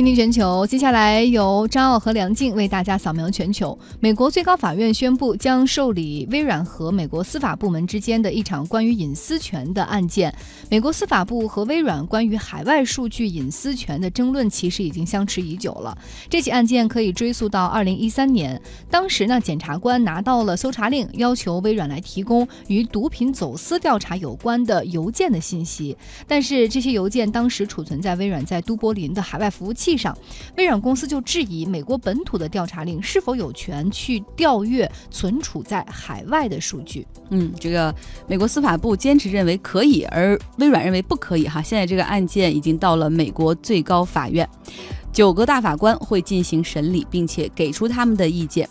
倾听全球，接下来由张傲和梁静为大家扫描全球。美国最高法院宣布将受理微软和美国司法部门之间的一场关于隐私权的案件。美国司法部和微软关于海外数据隐私权的争论其实已经相持已久了。这起案件可以追溯到二零一三年，当时呢，检察官拿到了搜查令，要求微软来提供与毒品走私调查有关的邮件的信息。但是这些邮件当时储存在微软在都柏林的海外服务器上，微软公司就质疑美国本土的调查令是否有权去调阅存储在海外的数据。嗯，这个美国司法部坚持认为可以，而微软认为不可以。哈，现在这个案件已经到了美国最高法院，九个大法官会进行审理，并且给出他们的意见。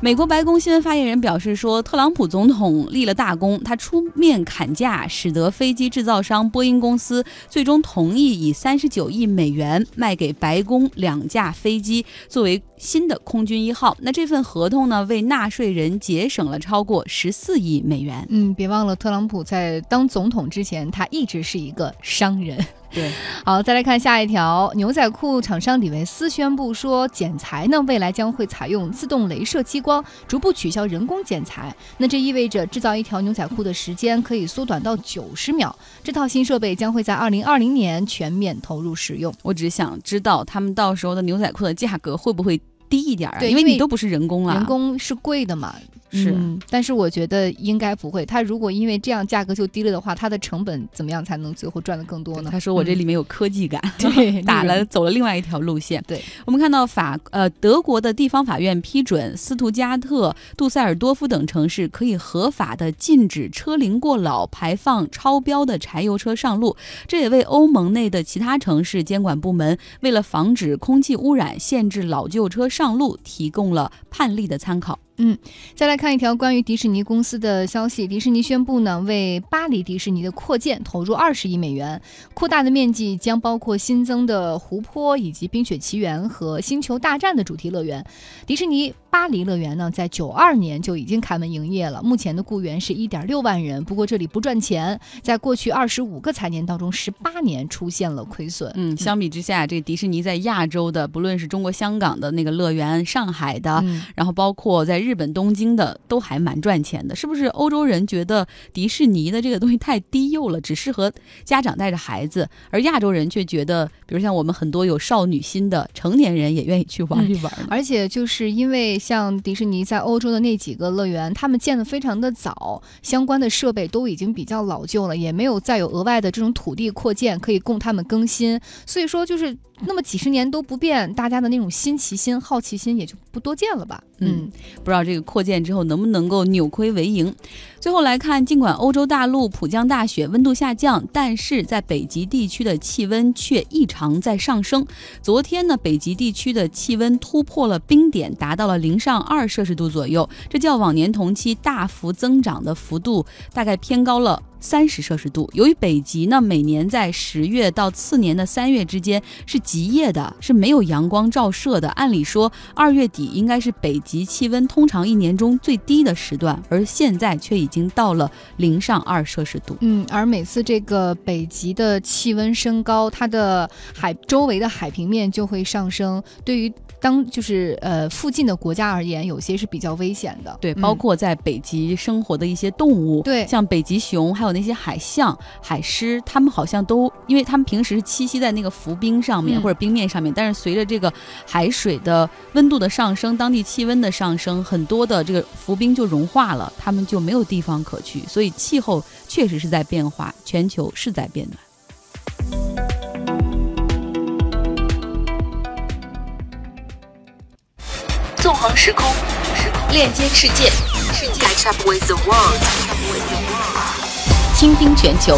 美国白宫新闻发言人表示说，特朗普总统立了大功，他出面砍价，使得飞机制造商波音公司最终同意以三十九亿美元卖给白宫两架飞机，作为新的空军一号。那这份合同呢，为纳税人节省了超过十四亿美元。嗯，别忘了，特朗普在当总统之前，他一直是一个商人。对，好，再来看下一条。牛仔裤厂商李维斯宣布说，剪裁呢未来将会采用自动镭射激光，逐步取消人工剪裁。那这意味着制造一条牛仔裤的时间可以缩短到九十秒。这套新设备将会在二零二零年全面投入使用。我只想知道他们到时候的牛仔裤的价格会不会低一点儿？对，因为你都不是人工了，人工是贵的嘛。是，但是我觉得应该不会。他如果因为这样价格就低了的话，它的成本怎么样才能最后赚的更多呢？他说我这里面有科技感，对，打了走了另外一条路线。对，我们看到法呃德国的地方法院批准斯图加特、杜塞尔多夫等城市可以合法的禁止车龄过老、排放超标的柴油车上路。这也为欧盟内的其他城市监管部门为了防止空气污染、限制老旧车上路提供了判例的参考。嗯，再来看一条关于迪士尼公司的消息。迪士尼宣布呢，为巴黎迪士尼的扩建投入二十亿美元，扩大的面积将包括新增的湖泊以及冰雪奇缘和星球大战的主题乐园。迪士尼巴黎乐园呢，在九二年就已经开门营业了，目前的雇员是一点六万人。不过这里不赚钱，在过去二十五个财年当中，十八年出现了亏损。嗯，相比之下，这迪士尼在亚洲的，不论是中国香港的那个乐园、上海的，然后包括在日本东京的都还蛮赚钱的，是不是？欧洲人觉得迪士尼的这个东西太低幼了，只适合家长带着孩子，而亚洲人却觉得，比如像我们很多有少女心的成年人也愿意去玩一玩。而且就是因为像迪士尼在欧洲的那几个乐园，他们建的非常的早，相关的设备都已经比较老旧了，也没有再有额外的这种土地扩建可以供他们更新，所以说就是。那么几十年都不变，大家的那种新奇心、好奇心也就不多见了吧？嗯，不知道这个扩建之后能不能够扭亏为盈。最后来看，尽管欧洲大陆普降大雪，温度下降，但是在北极地区的气温却异常在上升。昨天呢，北极地区的气温突破了冰点，达到了零上二摄氏度左右，这较往年同期大幅增长的幅度大概偏高了。三十摄氏度。由于北极呢，每年在十月到次年的三月之间是极夜的，是没有阳光照射的。按理说，二月底应该是北极气温通常一年中最低的时段，而现在却已经到了零上二摄氏度。嗯，而每次这个北极的气温升高，它的海周围的海平面就会上升。对于当就是呃附近的国家而言，有些是比较危险的。对，包括在北极生活的一些动物，对，像北极熊，还有那些海象、海狮，它们好像都，因为它们平时是栖息在那个浮冰上面或者冰面上面，但是随着这个海水的温度的上升，当地气温的上升，很多的这个浮冰就融化了，它们就没有地方可去，所以气候确实是在变化，全球是在变暖。纵横时空，链接世界，世界。倾听全球。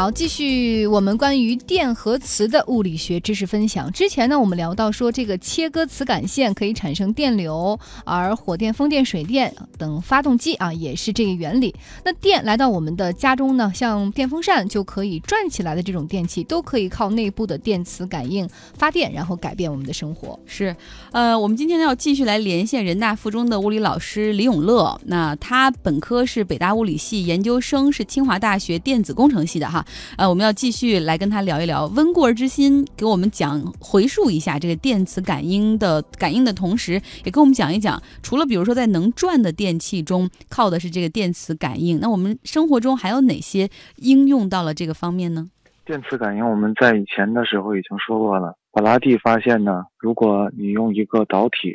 好，继续我们关于电和磁的物理学知识分享。之前呢，我们聊到说，这个切割磁感线可以产生电流，而火电、风电、水电等发动机啊，也是这个原理。那电来到我们的家中呢，像电风扇就可以转起来的这种电器，都可以靠内部的电磁感应发电，然后改变我们的生活。是，呃，我们今天要继续来连线人大附中的物理老师李永乐。那他本科是北大物理系，研究生是清华大学电子工程系的哈。呃，我们要继续来跟他聊一聊温故而知新，给我们讲回述一下这个电磁感应的感应的同时，也跟我们讲一讲，除了比如说在能转的电器中靠的是这个电磁感应，那我们生活中还有哪些应用到了这个方面呢？电磁感应我们在以前的时候已经说过了，法拉第发现呢，如果你用一个导体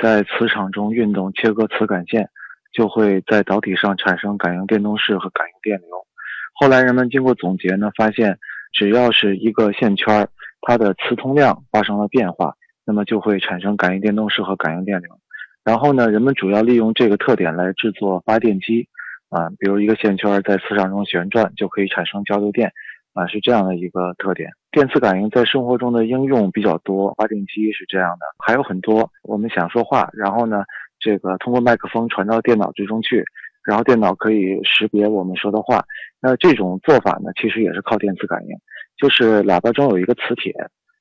在磁场中运动，切割磁感线，就会在导体上产生感应电动势和感应电流。后来人们经过总结呢，发现只要是一个线圈，它的磁通量发生了变化，那么就会产生感应电动势和感应电流。然后呢，人们主要利用这个特点来制作发电机，啊，比如一个线圈在磁场中旋转就可以产生交流电，啊，是这样的一个特点。电磁感应在生活中的应用比较多，发电机是这样的，还有很多。我们想说话，然后呢，这个通过麦克风传到电脑之中去。然后电脑可以识别我们说的话，那这种做法呢，其实也是靠电磁感应，就是喇叭中有一个磁铁，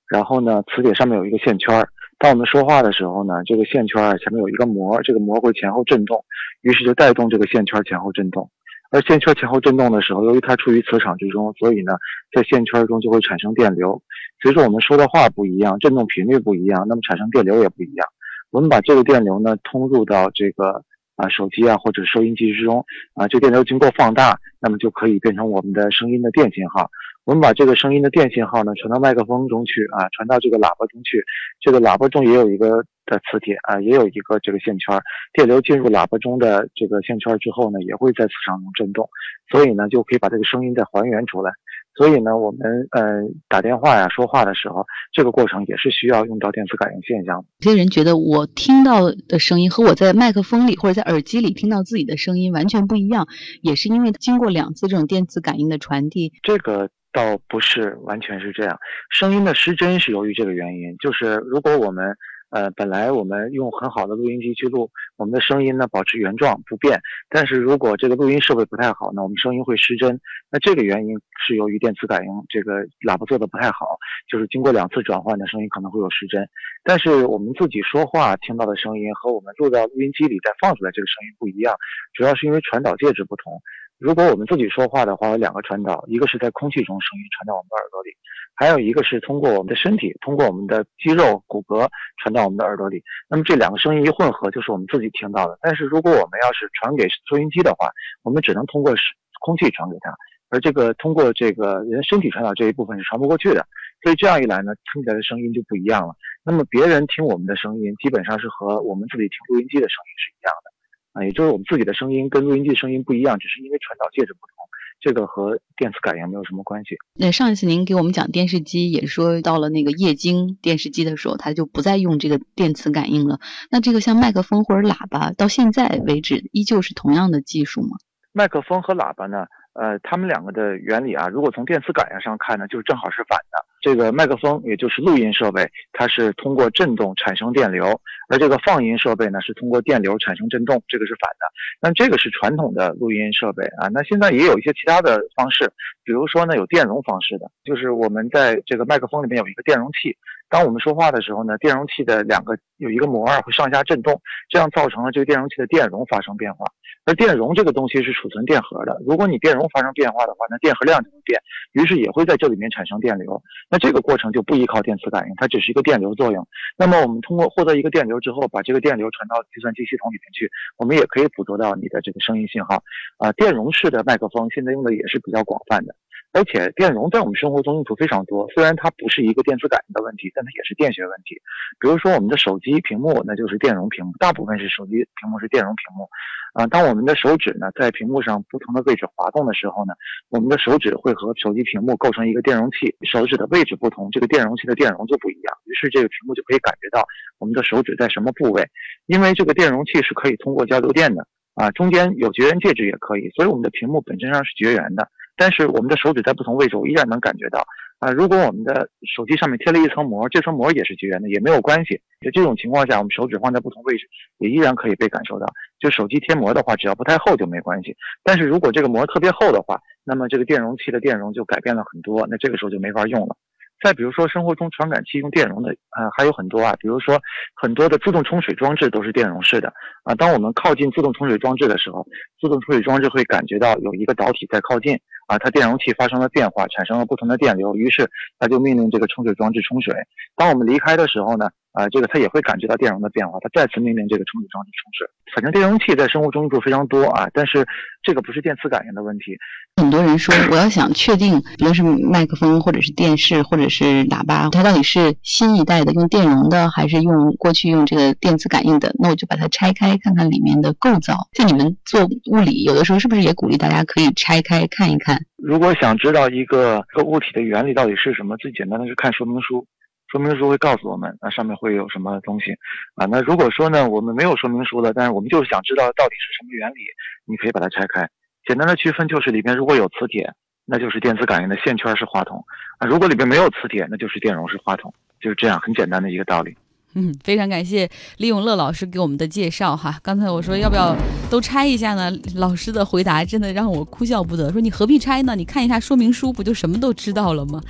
然后呢，磁铁上面有一个线圈儿。当我们说话的时候呢，这个线圈儿前面有一个膜，这个膜会前后振动，于是就带动这个线圈前后振动。而线圈前后振动的时候，由于它处于磁场之中，所以呢，在线圈中就会产生电流。随着我们说的话不一样，振动频率不一样，那么产生电流也不一样。我们把这个电流呢通入到这个。啊，手机啊，或者收音机之中，啊，这电流经过放大，那么就可以变成我们的声音的电信号。我们把这个声音的电信号呢传到麦克风中去，啊，传到这个喇叭中去。这个喇叭中也有一个的磁铁，啊，也有一个这个线圈。电流进入喇叭中的这个线圈之后呢，也会在磁场中振动，所以呢，就可以把这个声音再还原出来。所以呢，我们呃打电话呀、说话的时候，这个过程也是需要用到电磁感应现象。有些人觉得我听到的声音和我在麦克风里或者在耳机里听到自己的声音完全不一样，也是因为经过两次这种电磁感应的传递。这个倒不是完全是这样，声音的失真是由于这个原因，就是如果我们。呃，本来我们用很好的录音机去录，我们的声音呢保持原状不变。但是如果这个录音设备不太好呢，我们声音会失真。那这个原因是由于电磁感应这个喇叭做的不太好，就是经过两次转换的声音可能会有失真。但是我们自己说话听到的声音和我们录到录音机里再放出来这个声音不一样，主要是因为传导介质不同。如果我们自己说话的话，有两个传导，一个是在空气中声音传到我们的耳朵里，还有一个是通过我们的身体，通过我们的肌肉骨骼传到我们的耳朵里。那么这两个声音一混合，就是我们自己听到的。但是如果我们要是传给收音机的话，我们只能通过空气传给它，而这个通过这个人身体传导这一部分是传不过去的。所以这样一来呢，听起来的声音就不一样了。那么别人听我们的声音，基本上是和我们自己听录音机的声音是一样的。啊，也就是我们自己的声音跟录音机声音不一样，只是因为传导介质不同，这个和电磁感应没有什么关系。那上一次您给我们讲电视机，也说到了那个液晶电视机的时候，它就不再用这个电磁感应了。那这个像麦克风或者喇叭，到现在为止依旧是同样的技术吗？麦克风和喇叭呢？呃，它们两个的原理啊，如果从电磁感应上看呢，就是正好是反的。这个麦克风也就是录音设备，它是通过振动产生电流，而这个放音设备呢是通过电流产生振动，这个是反的。那这个是传统的录音设备啊。那现在也有一些其他的方式，比如说呢有电容方式的，就是我们在这个麦克风里面有一个电容器，当我们说话的时候呢，电容器的两个有一个膜儿会上下振动，这样造成了这个电容器的电容发生变化。而电容这个东西是储存电荷的，如果你电容发生变化的话，那电荷量就会变，于是也会在这里面产生电流。那这个过程就不依靠电磁感应，它只是一个电流作用。那么我们通过获得一个电流之后，把这个电流传到计算机系统里面去，我们也可以捕捉到你的这个声音信号。啊，电容式的麦克风现在用的也是比较广泛的。而且电容在我们生活中用途非常多，虽然它不是一个电磁感应的问题，但它也是电学问题。比如说我们的手机屏幕，那就是电容屏幕，大部分是手机屏幕是电容屏幕。啊，当我们的手指呢在屏幕上不同的位置滑动的时候呢，我们的手指会和手机屏幕构成一个电容器，手指的位置不同，这个电容器的电容就不一样，于是这个屏幕就可以感觉到我们的手指在什么部位。因为这个电容器是可以通过交流电的啊，中间有绝缘介质也可以，所以我们的屏幕本身上是绝缘的。但是我们的手指在不同位置，我依然能感觉到。啊，如果我们的手机上面贴了一层膜，这层膜也是绝缘的，也没有关系。就这种情况下，我们手指放在不同位置，也依然可以被感受到。就手机贴膜的话，只要不太厚就没关系。但是如果这个膜特别厚的话，那么这个电容器的电容就改变了很多，那这个时候就没法用了。再比如说，生活中传感器用电容的呃还有很多啊，比如说很多的自动冲水装置都是电容式的啊。当我们靠近自动冲水装置的时候，自动冲水装置会感觉到有一个导体在靠近啊，它电容器发生了变化，产生了不同的电流，于是它就命令这个冲水装置冲水。当我们离开的时候呢？啊，这个它也会感觉到电容的变化，它再次命令这个冲水装置冲水。反正电容器在生活中用处非常多啊，但是这个不是电磁感应的问题。很多人说，我要想确定，无论是麦克风或者是电视或者是喇叭，它到底是新一代的用电容的，还是用过去用这个电磁感应的，那我就把它拆开看看里面的构造。像你们做物理，有的时候是不是也鼓励大家可以拆开看一看？如果想知道一个一个物体的原理到底是什么，最简单的是看说明书。说明书会告诉我们，那上面会有什么东西啊？那如果说呢，我们没有说明书的，但是我们就是想知道到底是什么原理，你可以把它拆开。简单的区分就是里边如果有磁铁，那就是电磁感应的线圈是话筒啊；如果里边没有磁铁，那就是电容是话筒，就是这样很简单的一个道理。嗯，非常感谢李永乐老师给我们的介绍哈。刚才我说要不要都拆一下呢？老师的回答真的让我哭笑不得，说你何必拆呢？你看一下说明书，不就什么都知道了吗？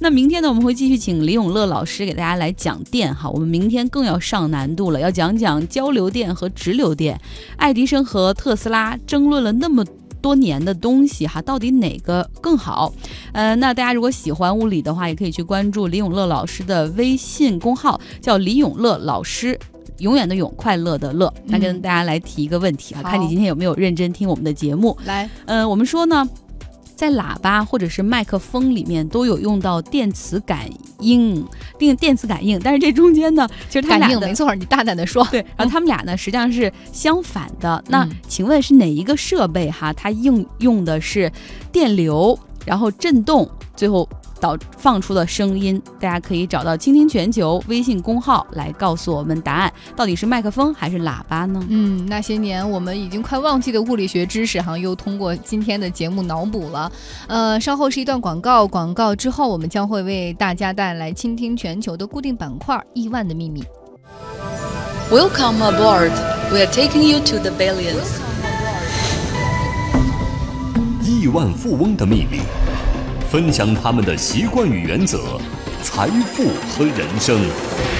那明天呢，我们会继续请李永乐老师给大家来讲电哈。我们明天更要上难度了，要讲讲交流电和直流电。爱迪生和特斯拉争论了那么。多年的东西哈，到底哪个更好？呃，那大家如果喜欢物理的话，也可以去关注李永乐老师的微信公号，叫李永乐老师，永远的永，快乐的乐。那跟大家来提一个问题啊，看你今天有没有认真听我们的节目。来，嗯，我们说呢。在喇叭或者是麦克风里面都有用到电磁感应，电电磁感应，但是这中间呢，其实它俩没错，你大胆的说，对，然后他们俩呢实际上是相反的。那请问是哪一个设备哈？它应用的是电流，然后震动，最后。导放出的声音，大家可以找到“倾听全球”微信公号来告诉我们答案，到底是麦克风还是喇叭呢？嗯，那些年我们已经快忘记的物理学知识，哈，又通过今天的节目脑补了。呃，稍后是一段广告，广告之后我们将会为大家带来“倾听全球”的固定板块——亿万的秘密。Welcome aboard. We are taking you to the billions. 亿万富翁的秘密。分享他们的习惯与原则，财富和人生。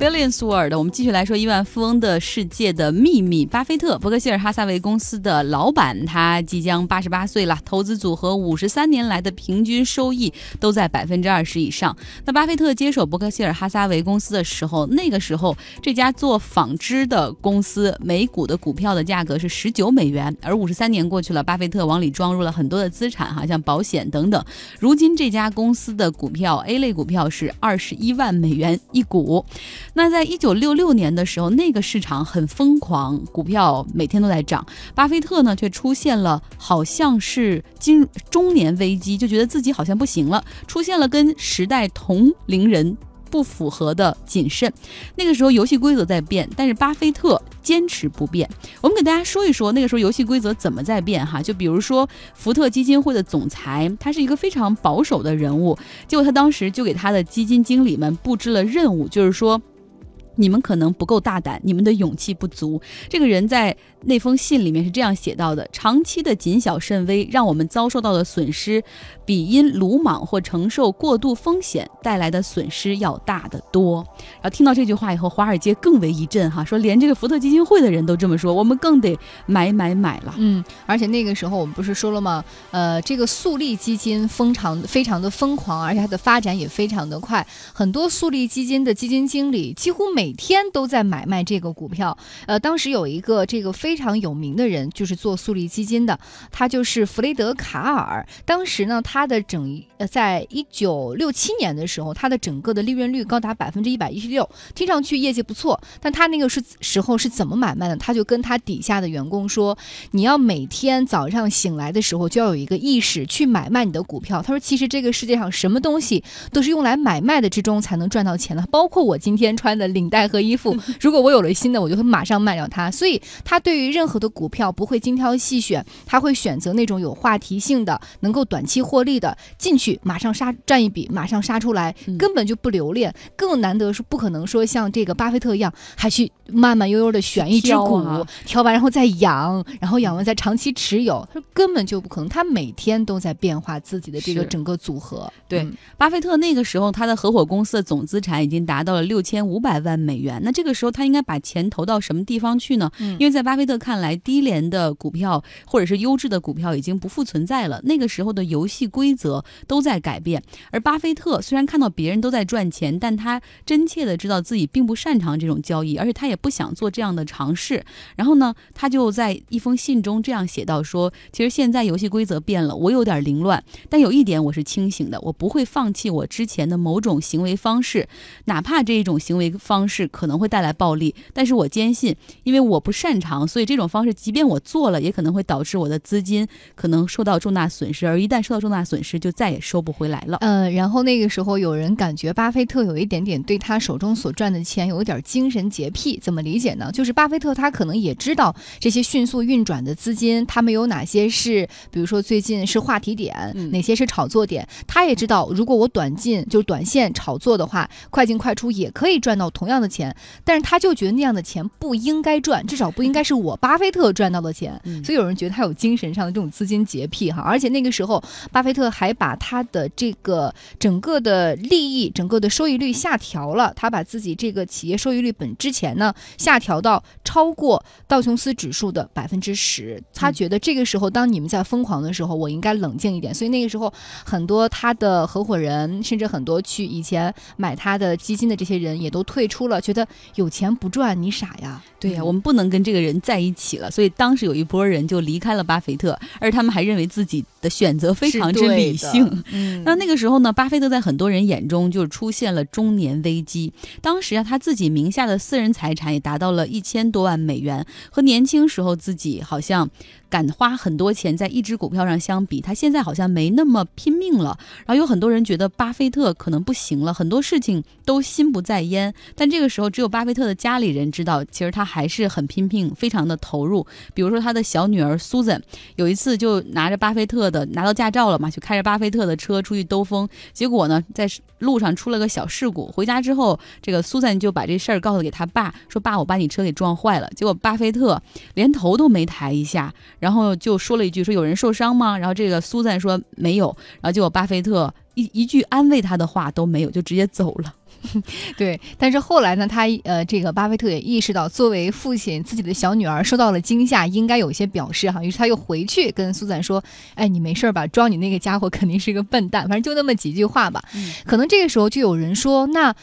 Billions World，我们继续来说亿万富翁的世界的秘密。巴菲特，伯克希尔哈撒韦公司的老板，他即将八十八岁了。投资组合五十三年来的平均收益都在百分之二十以上。那巴菲特接手伯克希尔哈撒韦公司的时候，那个时候这家做纺织的公司每股的股票的价格是十九美元。而五十三年过去了，巴菲特往里装入了很多的资产，哈，像保险等等。如今这家公司的股票 A 类股票是二十一万美元一股。那在一九六六年的时候，那个市场很疯狂，股票每天都在涨。巴菲特呢，却出现了好像是金中年危机，就觉得自己好像不行了，出现了跟时代同龄人不符合的谨慎。那个时候游戏规则在变，但是巴菲特坚持不变。我们给大家说一说那个时候游戏规则怎么在变哈。就比如说福特基金会的总裁，他是一个非常保守的人物，结果他当时就给他的基金经理们布置了任务，就是说。你们可能不够大胆，你们的勇气不足。这个人在那封信里面是这样写到的：长期的谨小慎微，让我们遭受到的损失，比因鲁莽或承受过度风险带来的损失要大得多。然后听到这句话以后，华尔街更为一震，哈，说连这个福特基金会的人都这么说，我们更得买买买了。嗯，而且那个时候我们不是说了吗？呃，这个速利基金非常非常的疯狂，而且它的发展也非常的快，很多速利基金的基金经理几乎每每天都在买卖这个股票，呃，当时有一个这个非常有名的人，就是做速利基金的，他就是弗雷德卡尔。当时呢，他的整呃，在一九六七年的时候，他的整个的利润率高达百分之一百一十六，听上去业绩不错。但他那个是时候是怎么买卖的？他就跟他底下的员工说：“你要每天早上醒来的时候就要有一个意识去买卖你的股票。”他说：“其实这个世界上什么东西都是用来买卖的之中才能赚到钱的，包括我今天穿的领。”带和衣服。如果我有了新的，我就会马上卖掉它。所以他对于任何的股票不会精挑细选，他会选择那种有话题性的、能够短期获利的进去，马上杀赚一笔，马上杀出来，根本就不留恋。更难得是不可能说像这个巴菲特一样，还去慢慢悠悠的选一只股，挑完然后再养，然后养完再长期持有，他说根本就不可能。他每天都在变化自己的这个整个组合。对，巴菲特那个时候他的合伙公司的总资产已经达到了六千五百万美元。那这个时候他应该把钱投到什么地方去呢？因为在巴菲特看来，低廉的股票或者是优质的股票已经不复存在了。那个时候的游戏规则都在改变，而巴菲特虽然看到别人都在赚钱，但他真切的知道自己并不擅长这种交易，而且他也不想做这样的尝试。然后呢，他就在一封信中这样写到：说其实现在游戏规则变了，我有点凌乱，但有一点我是清醒的，我不会放弃我之前的某种行为方式，哪怕这一种行为方式可能会带来暴利，但是我坚信，因为我不擅长，所以这种方式即便我做了，也可能会导致我的资金可能受到重大损失，而一旦受到重大损失，就再也收不回来了。呃，然后那个时候有人感觉巴菲特有一点点对他手中所赚的钱有一点精神洁癖，怎么理解呢？就是巴菲特他可能也知道这些迅速运转的资金，他们有哪些是，比如说最近是话题点，哪些是炒作点，他也知道，如果我短进就是短线炒作的话，快进快出也可以赚到同样的钱，但是他就觉得那样的钱不应该赚，至少不应该是我巴菲特赚到的钱，所以有人觉得他有精神上的这种资金洁癖哈，而且那个时候巴菲特还把他的这个整个的利益、整个的收益率下调了，他把自己这个企业收益率本之前呢下调到超过道琼斯指数的百分之十，他觉得这个时候当你们在疯狂的时候，我应该冷静一点，所以那个时候很多他的合伙人，甚至很多去以前买他的基金的这些人也都退出了，觉得有钱不赚你傻呀。对呀，我们不能跟这个人在一起了，所以当时有一波人就离开了巴菲特，而他们还认为自己的选择非常之理性。嗯，那那个时候呢，巴菲特在很多人眼中就出现了中年危机。当时啊，他自己名下的私人财产也达到了一千多万美元，和年轻时候自己好像敢花很多钱在一只股票上相比，他现在好像没那么拼命了。然后有很多人觉得巴菲特可能不行了，很多事情都心不在焉。但这个这个时候，只有巴菲特的家里人知道，其实他。还是很拼命，非常的投入。比如说，他的小女儿 Susan 有一次就拿着巴菲特的拿到驾照了嘛，就开着巴菲特的车出去兜风。结果呢，在路上出了个小事故。回家之后，这个 Susan 就把这事儿告诉给他爸，说：“爸，我把你车给撞坏了。”结果巴菲特连头都没抬一下，然后就说了一句：“说有人受伤吗？”然后这个 Susan 说没有。然后结果巴菲特一一句安慰他的话都没有，就直接走了。对，但是后来呢，他呃，这个巴菲特也意识到，作为父亲，自己的小女儿受到了惊吓，应该有一些表示哈。于是他又回去跟苏赞说：“哎，你没事吧？装你那个家伙肯定是个笨蛋。反正就那么几句话吧。可能这个时候就有人说，那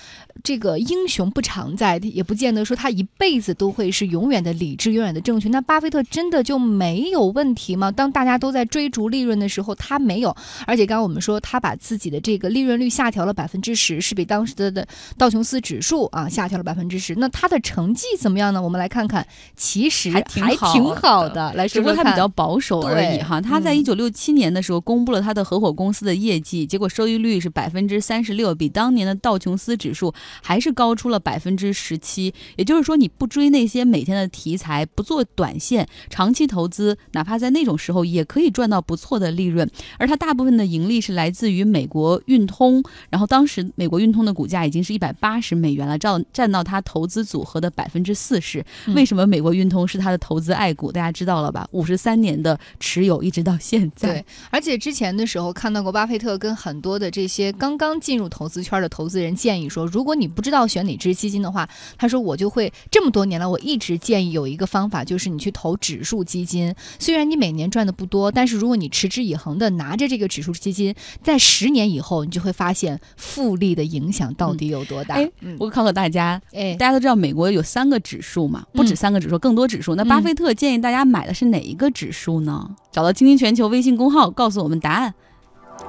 这个英雄不常在，也不见得说他一辈子都会是永远的理智、永远的正确。那巴菲特真的就没有问题吗？当大家都在追逐利润的时候，他没有。而且刚刚我们说，他把自己的这个利润率下调了 百分之十，是比当时的的。道琼斯指数啊下调了百分之十，那他的成绩怎么样呢？我们来看看，其实还挺好的。来说说他比较保守而已哈。他在一九六七年的时候公布了他的合伙公司的业绩，结果收益率是百分之三十六，比当年的道琼斯指数还是高出了百分之十七。也就是说，你不追那些每天的题材，不做短线，长期投资，哪怕在那种时候也可以赚到不错的利润。而它大部分的盈利是来自于美国运通，然后当时美国运通的股价已经是一百。八十美元了，占占到他投资组合的百分之四十。为什么美国运通是他的投资爱股？大家知道了吧？五十三年的持有，一直到现在。对，而且之前的时候看到过巴菲特跟很多的这些刚刚进入投资圈的投资人建议说，如果你不知道选哪只基金的话，他说我就会这么多年来，我一直建议有一个方法，就是你去投指数基金。虽然你每年赚的不多，但是如果你持之以恒的拿着这个指数基金，在十年以后，你就会发现复利的影响到底有多。哎，我考考大家，哎，大家都知道美国有三个指数嘛，不止三个指数，更多指数。那巴菲特建议大家买的是哪一个指数呢？找到“精听全球”微信公号，告诉我们答案。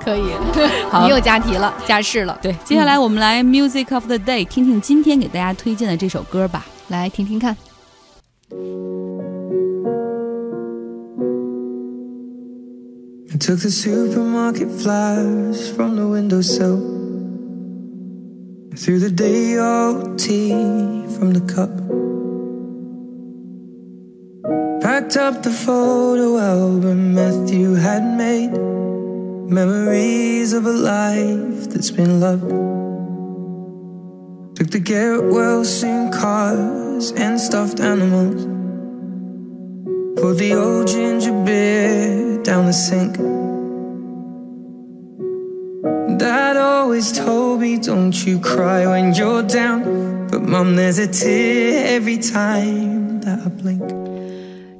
可以，好，你又加题了，加试了。对，接下来我们来 Music of the Day，听听今天给大家推荐的这首歌吧，来听听看。through the day old tea from the cup. Packed up the photo album Matthew had made, memories of a life that's been loved. Took the get well soon cars and stuffed animals. Poured the old ginger beer down the sink. Dad always told me, don't you cry when you're down. But mom, there's a tear every time that I blink.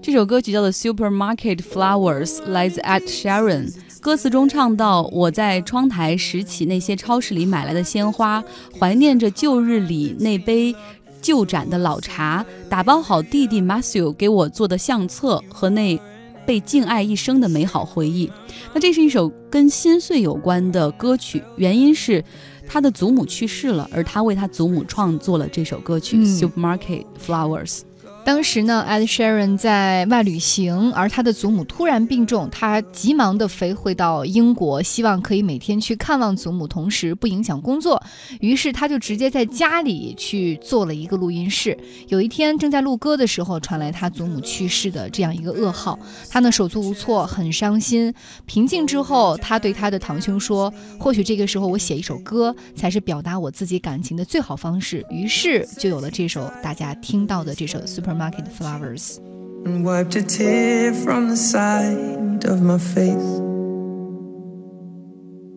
这首歌曲叫做《Supermarket Flowers》，来自 Ed Sheeran。 歌词中唱到：“我在窗台拾起那些超市里买来的鲜花，怀念着旧日里那杯旧盏的老茶，打包好弟弟 Matthew 给我做的相册和那被敬爱一生的美好回忆。”那这是一首跟心碎有关的歌曲，原因是他的祖母去世了，而他为他祖母创作了这首歌曲《Supermarket Flowers》。当时呢，Ed Sheeran 在外旅行，而他的祖母突然病重，他急忙的飞回到英国，希望可以每天去看望祖母，同时不影响工作。于是他就直接在家里去做了一个录音室。有一天正在录歌的时候，传来他祖母去世的这样一个噩耗，他呢手足无措，很伤心。平静之后，他对他的堂兄说：“或许这个时候我写一首歌，才是表达我自己感情的最好方式。”于是就有了这首大家听到的这首《Super》。Market flowers. And wiped a tear from the side of my face.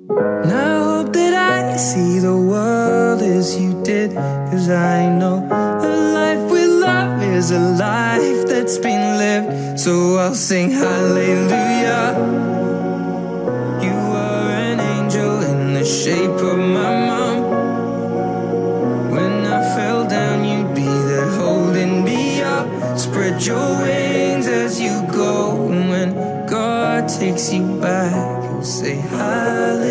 And hope that I see the world as you did. Cause I know a life with love is a life that's been lived. So I'll sing hallelujah. You were an angel in the shape of my takes you back, you'll say, Hallelujah,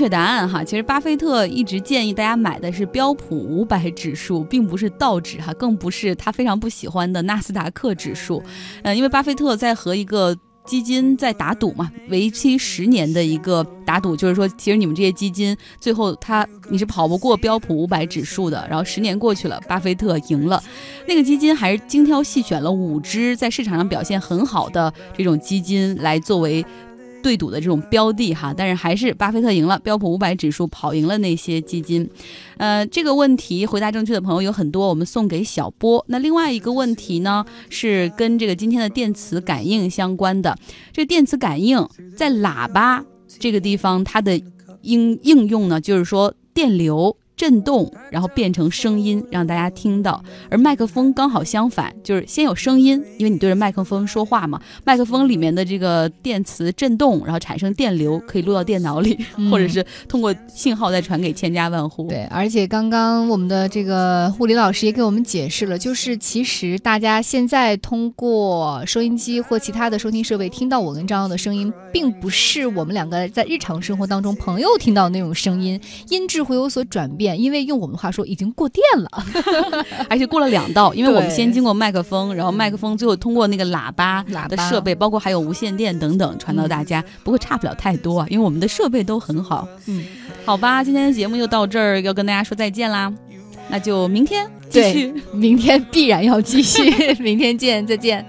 确答案哈。其实巴菲特一直建议大家买的是标普五百指数，并不是道指哈，更不是他非常不喜欢的纳斯达克指数。呃，因为巴菲特在和一个基金在打赌嘛，为期十年的一个打赌，就是说，其实你们这些基金最后他你是跑不过标普五百指数的。然后十年过去了，巴菲特赢了，那个基金还是精挑细选了五只在市场上表现很好的这种基金来作为。对赌的这种标的哈，但是还是巴菲特赢了，标普五百指数跑赢了那些基金。呃，这个问题回答正确的朋友有很多，我们送给小波。那另外一个问题呢，是跟这个今天的电磁感应相关的。这电磁感应在喇叭这个地方，它的应应用呢，就是说电流。震动，然后变成声音，让大家听到。而麦克风刚好相反，就是先有声音，因为你对着麦克风说话嘛。麦克风里面的这个电磁震动，然后产生电流，可以录到电脑里，嗯、或者是通过信号再传给千家万户。对，而且刚刚我们的这个护理老师也给我们解释了，就是其实大家现在通过收音机或其他的收听设备听到我跟张耀的声音，并不是我们两个在日常生活当中朋友听到的那种声音，音质会有所转变。因为用我们话说，已经过电了，而且过了两道，因为我们先经过麦克风，然后麦克风最后通过那个喇叭的设备，包括还有无线电等等传到大家。不过差不了太多啊，因为我们的设备都很好。嗯，好吧，今天的节目就到这儿，要跟大家说再见啦，那就明天继续，明天必然要继续，明天见，再见。